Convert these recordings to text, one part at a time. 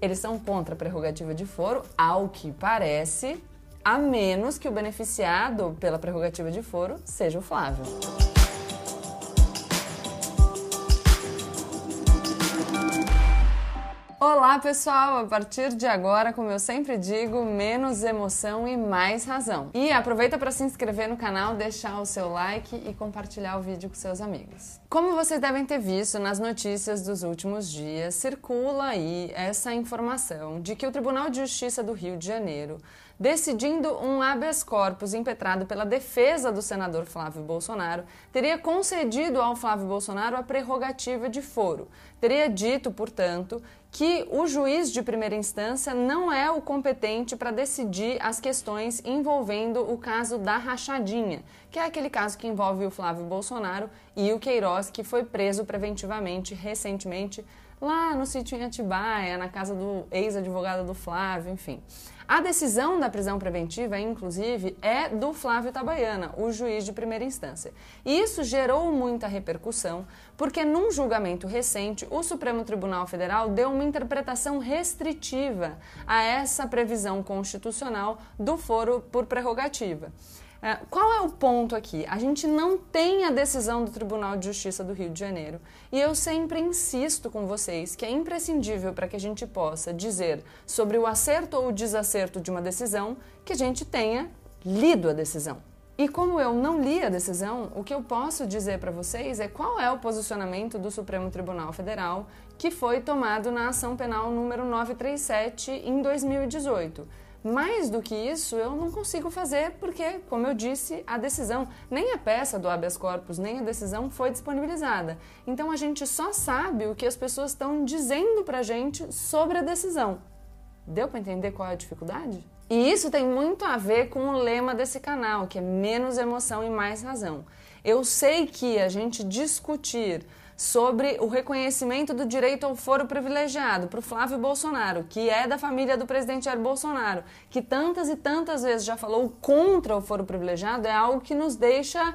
Eles são contra a prerrogativa de foro, ao que parece, a menos que o beneficiado pela prerrogativa de foro seja o Flávio. Olá pessoal, a partir de agora, como eu sempre digo, menos emoção e mais razão. E aproveita para se inscrever no canal, deixar o seu like e compartilhar o vídeo com seus amigos. Como vocês devem ter visto nas notícias dos últimos dias, circula aí essa informação de que o Tribunal de Justiça do Rio de Janeiro decidindo um habeas corpus impetrado pela defesa do senador Flávio Bolsonaro, teria concedido ao Flávio Bolsonaro a prerrogativa de foro. Teria dito, portanto, que o juiz de primeira instância não é o competente para decidir as questões envolvendo o caso da rachadinha, que é aquele caso que envolve o Flávio Bolsonaro e o Queiroz, que foi preso preventivamente recentemente lá no sítio em Atibaia, na casa do ex-advogado do Flávio, enfim. A decisão da prisão preventiva, inclusive, é do Flávio Tabaiana, o juiz de primeira instância. E isso gerou muita repercussão, porque num julgamento recente, o Supremo Tribunal Federal deu uma interpretação restritiva a essa previsão constitucional do foro por prerrogativa. É, qual é o ponto aqui? A gente não tem a decisão do Tribunal de Justiça do Rio de Janeiro. E eu sempre insisto com vocês que é imprescindível para que a gente possa dizer sobre o acerto ou o desacerto de uma decisão que a gente tenha lido a decisão. E como eu não li a decisão, o que eu posso dizer para vocês é qual é o posicionamento do Supremo Tribunal Federal que foi tomado na ação penal número 937 em 2018. Mais do que isso, eu não consigo fazer porque, como eu disse, a decisão, nem a peça do habeas corpus, nem a decisão foi disponibilizada. Então a gente só sabe o que as pessoas estão dizendo pra gente sobre a decisão. Deu para entender qual é a dificuldade? E isso tem muito a ver com o lema desse canal, que é menos emoção e mais razão. Eu sei que a gente discutir sobre o reconhecimento do direito ao foro privilegiado para o Flávio Bolsonaro, que é da família do presidente Jair Bolsonaro, que tantas e tantas vezes já falou contra o foro privilegiado, é algo que nos deixa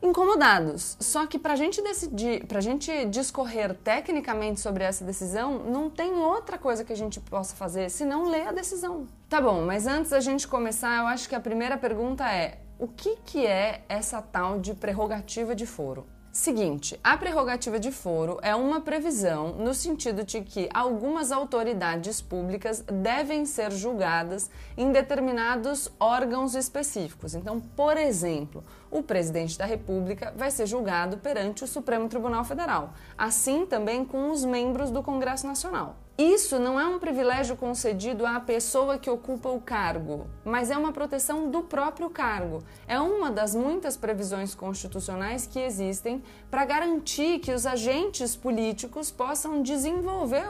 incomodados. Só que para a gente decidir, para a gente discorrer tecnicamente sobre essa decisão, não tem outra coisa que a gente possa fazer senão ler a decisão. Tá bom, mas antes da gente começar, eu acho que a primeira pergunta é: o que, que é essa tal de prerrogativa de foro? Seguinte, a prerrogativa de foro é uma previsão no sentido de que algumas autoridades públicas devem ser julgadas em determinados órgãos específicos. Então, por exemplo, o presidente da República vai ser julgado perante o Supremo Tribunal Federal, assim também com os membros do Congresso Nacional. Isso não é um privilégio concedido à pessoa que ocupa o cargo, mas é uma proteção do próprio cargo. É uma das muitas previsões constitucionais que existem para garantir que os agentes políticos possam desenvolver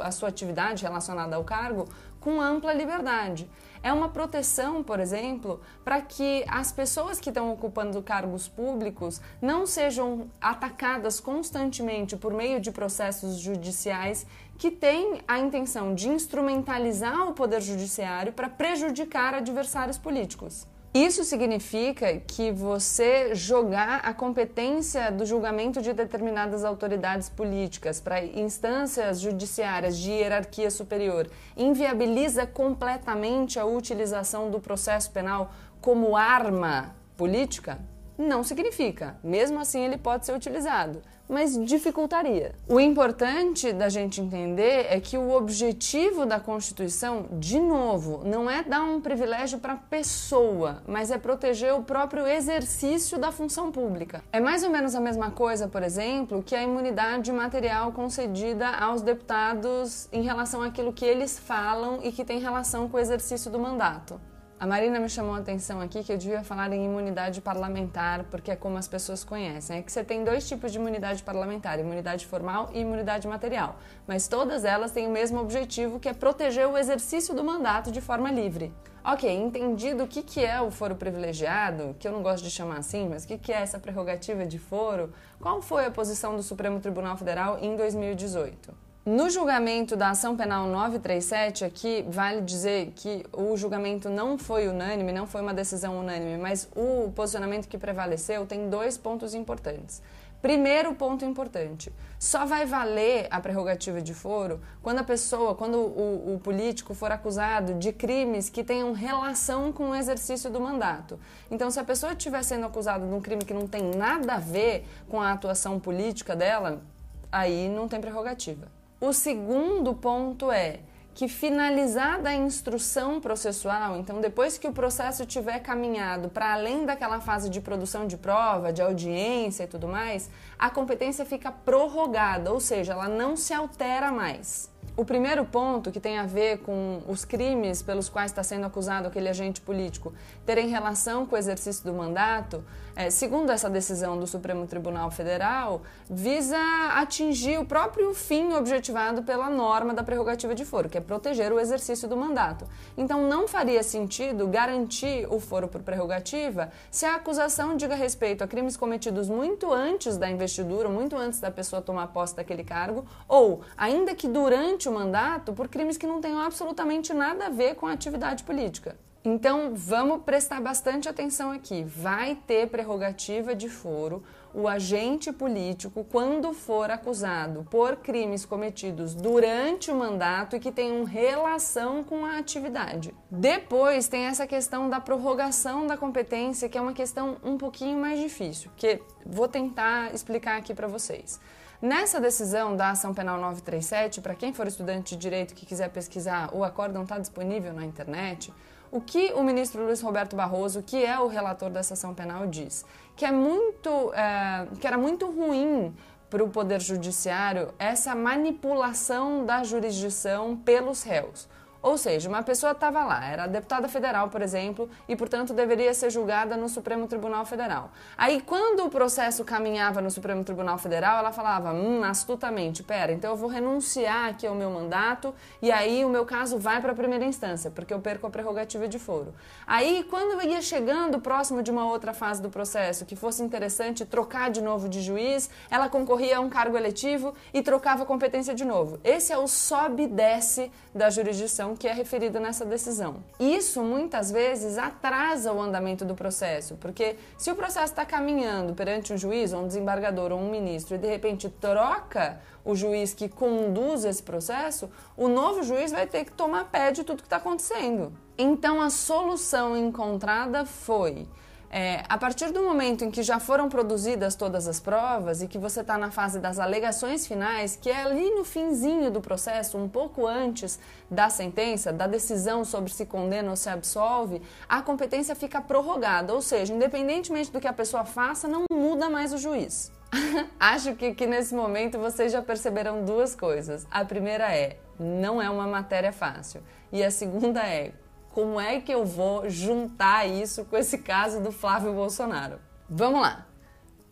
a sua atividade relacionada ao cargo com ampla liberdade. É uma proteção, por exemplo, para que as pessoas que estão ocupando cargos públicos não sejam atacadas constantemente por meio de processos judiciais que têm a intenção de instrumentalizar o poder judiciário para prejudicar adversários políticos. Isso significa que você jogar a competência do julgamento de determinadas autoridades políticas para instâncias judiciárias de hierarquia superior inviabiliza completamente a utilização do processo penal como arma política? Não significa. Mesmo assim, ele pode ser utilizado mas dificultaria. O importante da gente entender é que o objetivo da Constituição, de novo, não é dar um privilégio para a pessoa, mas é proteger o próprio exercício da função pública. É mais ou menos a mesma coisa, por exemplo, que a imunidade material concedida aos deputados em relação àquilo que eles falam e que tem relação com o exercício do mandato. A Marina me chamou a atenção aqui que eu devia falar em imunidade parlamentar, porque é como as pessoas conhecem. É que você tem dois tipos de imunidade parlamentar, imunidade formal e imunidade material. Mas todas elas têm o mesmo objetivo, que é proteger o exercício do mandato de forma livre. Ok, entendido o que, que é o foro privilegiado, que eu não gosto de chamar assim, mas o que, que é essa prerrogativa de foro, qual foi a posição do Supremo Tribunal Federal em 2018? No julgamento da ação penal 937, aqui vale dizer que o julgamento não foi unânime, não foi uma decisão unânime, mas o posicionamento que prevaleceu tem dois pontos importantes. Primeiro ponto importante: só vai valer a prerrogativa de foro quando a pessoa, quando o, o, político for acusado de crimes que tenham relação com o exercício do mandato. Então, se a pessoa estiver sendo acusada de um crime que não tem nada a ver com a atuação política dela, aí não tem prerrogativa. O segundo ponto é que finalizada a instrução processual, então depois que o processo tiver caminhado para além daquela fase de produção de prova, de audiência e tudo mais, a competência fica prorrogada, ou seja, ela não se altera mais. O primeiro ponto, que tem a ver com os crimes pelos quais está sendo acusado aquele agente político terem relação com o exercício do mandato, é, segundo essa decisão do Supremo Tribunal Federal, visa atingir o próprio fim objetivado pela norma da prerrogativa de foro, que é proteger o exercício do mandato. Então, não faria sentido garantir o foro por prerrogativa se a acusação diga respeito a crimes cometidos muito antes da investidura, muito antes da pessoa tomar posse daquele cargo, ou ainda que durante o mandato por crimes que não tenham absolutamente nada a ver com a atividade política. Então, vamos prestar bastante atenção aqui. Vai ter prerrogativa de foro o agente político quando for acusado por crimes cometidos durante o mandato e que tenham relação com a atividade. Depois tem essa questão da prorrogação da competência, que é uma questão um pouquinho mais difícil, que vou tentar explicar aqui para vocês. Nessa decisão da ação penal 937, para quem for estudante de direito que quiser pesquisar, o acórdão está disponível na internet. O que o ministro Luiz Roberto Barroso, que é o relator dessa ação penal, diz? Que, é muito, é, que era muito ruim para o Poder Judiciário essa manipulação da jurisdição pelos réus. Ou seja, uma pessoa estava lá, era deputada federal, por exemplo, e portanto deveria ser julgada no Supremo Tribunal Federal. Aí, quando o processo caminhava no Supremo Tribunal Federal, ela falava, hum, astutamente, pera, então eu vou renunciar aqui ao meu mandato e aí o meu caso vai para a primeira instância, porque eu perco a prerrogativa de foro. Aí, quando ia chegando próximo de uma outra fase do processo que fosse interessante trocar de novo de juiz, ela concorria a um cargo eletivo e trocava a competência de novo. Esse é o sobe e desce da jurisdição que é referido nessa decisão. Isso muitas vezes atrasa o andamento do processo, porque se o processo está caminhando perante um juiz, ou um desembargador ou um ministro e de repente troca o juiz que conduz esse processo, o novo juiz vai ter que tomar pé de tudo que está acontecendo. Então a solução encontrada foi é, a partir do momento em que já foram produzidas todas as provas e que você está na fase das alegações finais, que é ali no finzinho do processo, um pouco antes da sentença, da decisão sobre se condena ou se absolve, a competência fica prorrogada, ou seja, independentemente do que a pessoa faça, não muda mais o juiz. Acho que, que nesse momento vocês já perceberam duas coisas. A primeira é, não é uma matéria fácil. E a segunda é, como é que eu vou juntar isso com esse caso do Flávio Bolsonaro? Vamos lá.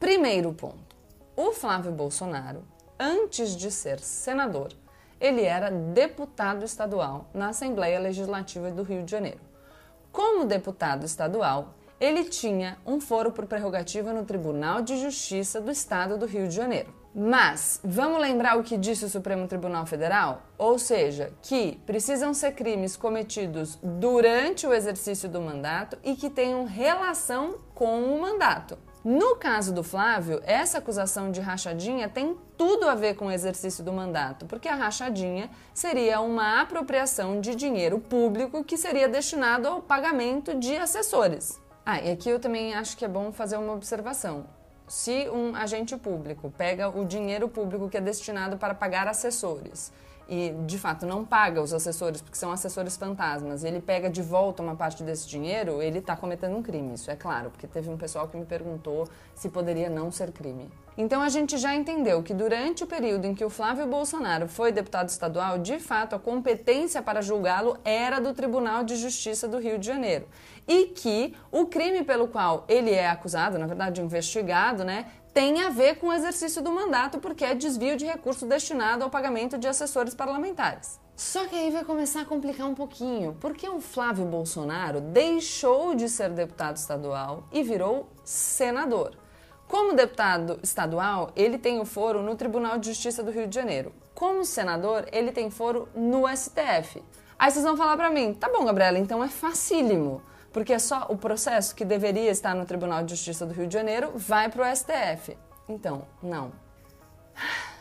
Primeiro ponto. O Flávio Bolsonaro, antes de ser senador, ele era deputado estadual na Assembleia Legislativa do Rio de Janeiro. Como deputado estadual, ele tinha um foro por prerrogativa no Tribunal de Justiça do Estado do Rio de Janeiro. Mas vamos lembrar o que disse o Supremo Tribunal Federal? Ou seja, que precisam ser crimes cometidos durante o exercício do mandato e que tenham relação com o mandato. No caso do Flávio, essa acusação de rachadinha tem tudo a ver com o exercício do mandato, porque a rachadinha seria uma apropriação de dinheiro público que seria destinado ao pagamento de assessores. Ah, e aqui eu também acho que é bom fazer uma observação se um agente público pega o dinheiro público que é destinado para pagar assessores e de fato não paga os assessores porque são assessores fantasmas e ele pega de volta uma parte desse dinheiro, ele está cometendo um crime, isso é claro, porque teve um pessoal que me perguntou se poderia não ser crime. Então a gente já entendeu que durante o período em que o Flávio Bolsonaro foi deputado estadual, de fato a competência para julgá-lo era do Tribunal de Justiça do Rio de Janeiro. E que o crime pelo qual ele é acusado, na verdade investigado, né, tem a ver com o exercício do mandato, porque é desvio de recurso destinado ao pagamento de assessores parlamentares. Só que aí vai começar a complicar um pouquinho, porque o Flávio Bolsonaro deixou de ser deputado estadual e virou senador. Como deputado estadual, ele tem o foro no Tribunal de Justiça do Rio de Janeiro. Como senador, ele tem foro no STF. Aí vocês vão falar para mim, tá bom, Gabriela, então é facílimo, porque é só o processo que deveria estar no Tribunal de Justiça do Rio de Janeiro vai para o STF. Então, não.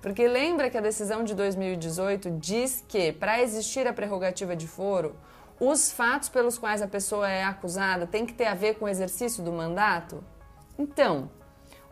Porque lembra que a decisão de 2018 diz que, para existir a prerrogativa de foro, os fatos pelos quais a pessoa é acusada têm que ter a ver com o exercício do mandato? Então,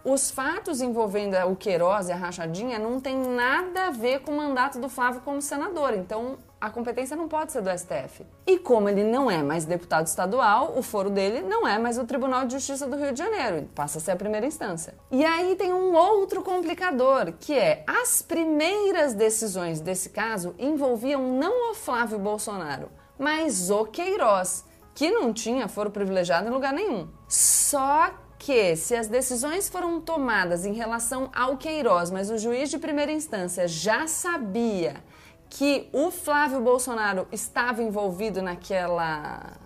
os fatos envolvendo o Queiroz e a rachadinha não tem nada a ver com o mandato do Flávio como senador. Então, a competência não pode ser do STF. E como ele não é mais deputado estadual, o foro dele não é mais o Tribunal de Justiça do Rio de Janeiro, passa a ser a primeira instância. E aí tem um outro complicador, que é as primeiras decisões desse caso envolviam não o Flávio Bolsonaro, mas o Queiroz, que não tinha foro privilegiado em lugar nenhum. Só que se as decisões foram tomadas em relação ao Queiroz, mas o juiz de primeira instância já sabia que o Flávio Bolsonaro estava envolvido naquela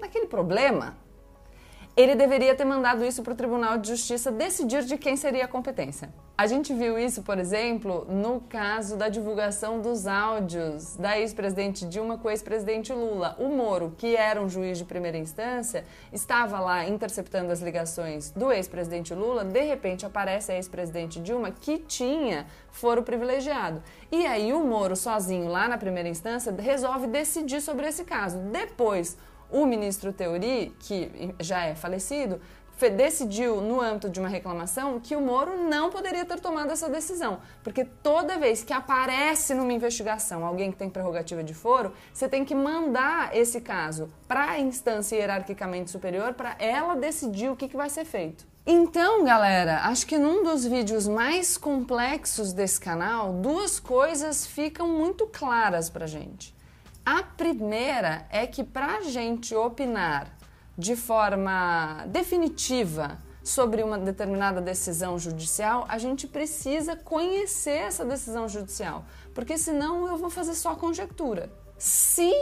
naquele problema, ele deveria ter mandado isso para o Tribunal de Justiça decidir de quem seria a competência. A gente viu isso, por exemplo, no caso da divulgação dos áudios da ex-presidente Dilma com o ex-presidente Lula. O Moro, que era um juiz de primeira instância, estava lá interceptando as ligações do ex-presidente Lula. De repente aparece a ex-presidente Dilma, que tinha foro privilegiado. E aí o Moro, sozinho lá na primeira instância, resolve decidir sobre esse caso. Depois, o ministro Teori, que já é falecido, decidiu, no âmbito de uma reclamação, que o Moro não poderia ter tomado essa decisão. Porque toda vez que aparece numa investigação alguém que tem prerrogativa de foro, você tem que mandar esse caso para a instância hierarquicamente superior para ela decidir o que, que vai ser feito. Então, galera, acho que num dos vídeos mais complexos desse canal, duas coisas ficam muito claras pra gente. A primeira é que para a gente opinar de forma definitiva sobre uma determinada decisão judicial, a gente precisa conhecer essa decisão judicial, porque senão eu vou fazer só conjectura. Se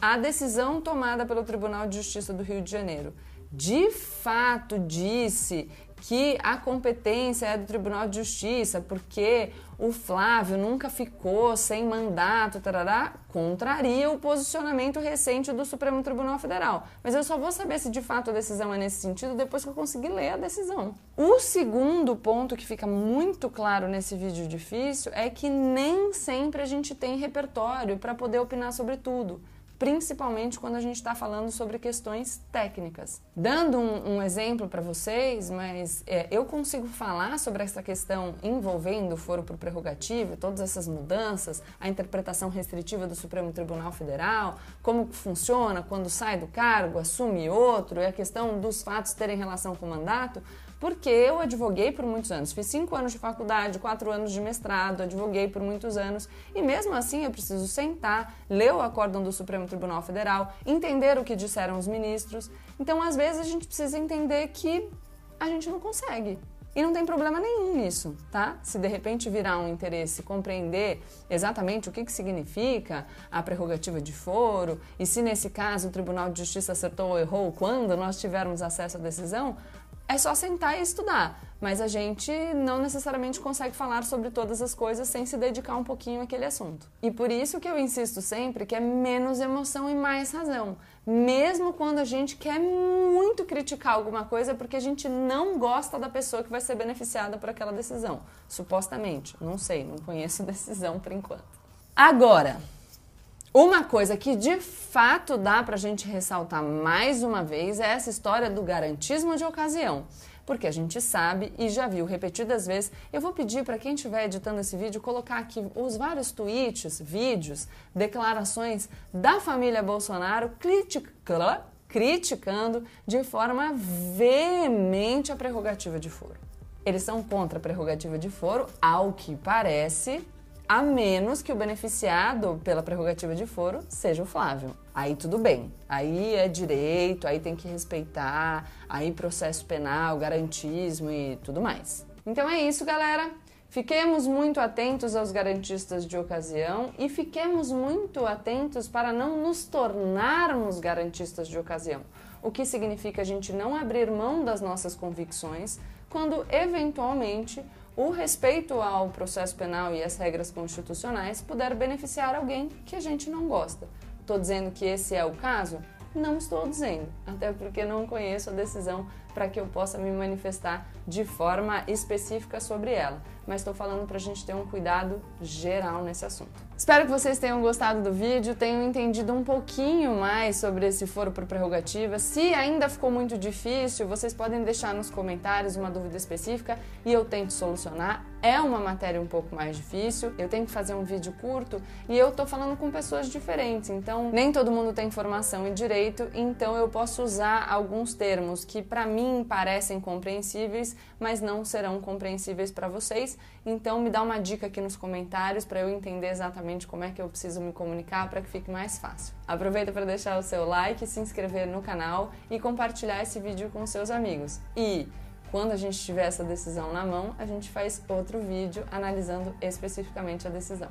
a decisão tomada pelo Tribunal de Justiça do Rio de Janeiro de fato disse que a competência é do Tribunal de Justiça, porque o Flávio nunca ficou sem mandato, tarará, contraria o posicionamento recente do Supremo Tribunal Federal. Mas eu só vou saber se de fato a decisão é nesse sentido depois que eu conseguir ler a decisão. O segundo ponto que fica muito claro nesse vídeo difícil é que nem sempre a gente tem repertório para poder opinar sobre tudo principalmente quando a gente está falando sobre questões técnicas. Dando um, um exemplo para vocês, mas é, eu consigo falar sobre essa questão envolvendo o foro por prerrogativo, todas essas mudanças, a interpretação restritiva do Supremo Tribunal Federal, como funciona quando sai do cargo, assume outro, e a questão dos fatos terem relação com o mandato, porque eu advoguei por muitos anos. Fiz cinco anos de faculdade, quatro anos de mestrado, advoguei por muitos anos e mesmo assim eu preciso sentar, ler o acórdão do Supremo Tribunal Federal, entender o que disseram os ministros. Então, às vezes, a gente precisa entender que a gente não consegue. E não tem problema nenhum nisso, tá? Se de repente virar um interesse compreender exatamente o que, que significa a prerrogativa de foro e se nesse caso o Tribunal de Justiça acertou ou errou quando nós tivermos acesso à decisão, é só sentar e estudar. Mas a gente não necessariamente consegue falar sobre todas as coisas sem se dedicar um pouquinho àquele assunto. E por isso que eu insisto sempre que é menos emoção e mais razão. Mesmo quando a gente quer muito criticar alguma coisa porque a gente não gosta da pessoa que vai ser beneficiada por aquela decisão. Supostamente. Não sei, não conheço decisão por enquanto. Agora, uma coisa que de fato dá para a gente ressaltar mais uma vez é essa história do garantismo de ocasião. Porque a gente sabe e já viu repetidas vezes. Eu vou pedir para quem estiver editando esse vídeo colocar aqui os vários tweets, vídeos, declarações da família Bolsonaro criticando de forma veemente a prerrogativa de foro. Eles são contra a prerrogativa de foro, ao que parece, a menos que o beneficiado pela prerrogativa de foro seja o Flávio. Aí tudo bem, aí é direito, aí tem que respeitar, aí processo penal, garantismo e tudo mais. Então é isso, galera. Fiquemos muito atentos aos garantistas de ocasião e fiquemos muito atentos para não nos tornarmos garantistas de ocasião, o que significa a gente não abrir mão das nossas convicções quando eventualmente o respeito ao processo penal e às regras constitucionais puder beneficiar alguém que a gente não gosta. Estou dizendo que esse é o caso? Não estou dizendo, até porque não conheço a decisão para que eu possa me manifestar de forma específica sobre ela. Mas estou falando para a gente ter um cuidado geral nesse assunto. Espero que vocês tenham gostado do vídeo, tenham entendido um pouquinho mais sobre esse foro por prerrogativa. Se ainda ficou muito difícil, vocês podem deixar nos comentários uma dúvida específica e eu tento solucionar. É uma matéria um pouco mais difícil, eu tenho que fazer um vídeo curto e eu tô falando com pessoas diferentes, então nem todo mundo tem formação e direito, então eu posso usar alguns termos que para mim parecem compreensíveis, mas não serão compreensíveis para vocês. Então me dá uma dica aqui nos comentários para eu entender exatamente como é que eu preciso me comunicar para que fique mais fácil. Aproveita para deixar o seu like, se inscrever no canal e compartilhar esse vídeo com seus amigos. E quando a gente tiver essa decisão na mão, a gente faz outro vídeo analisando especificamente a decisão.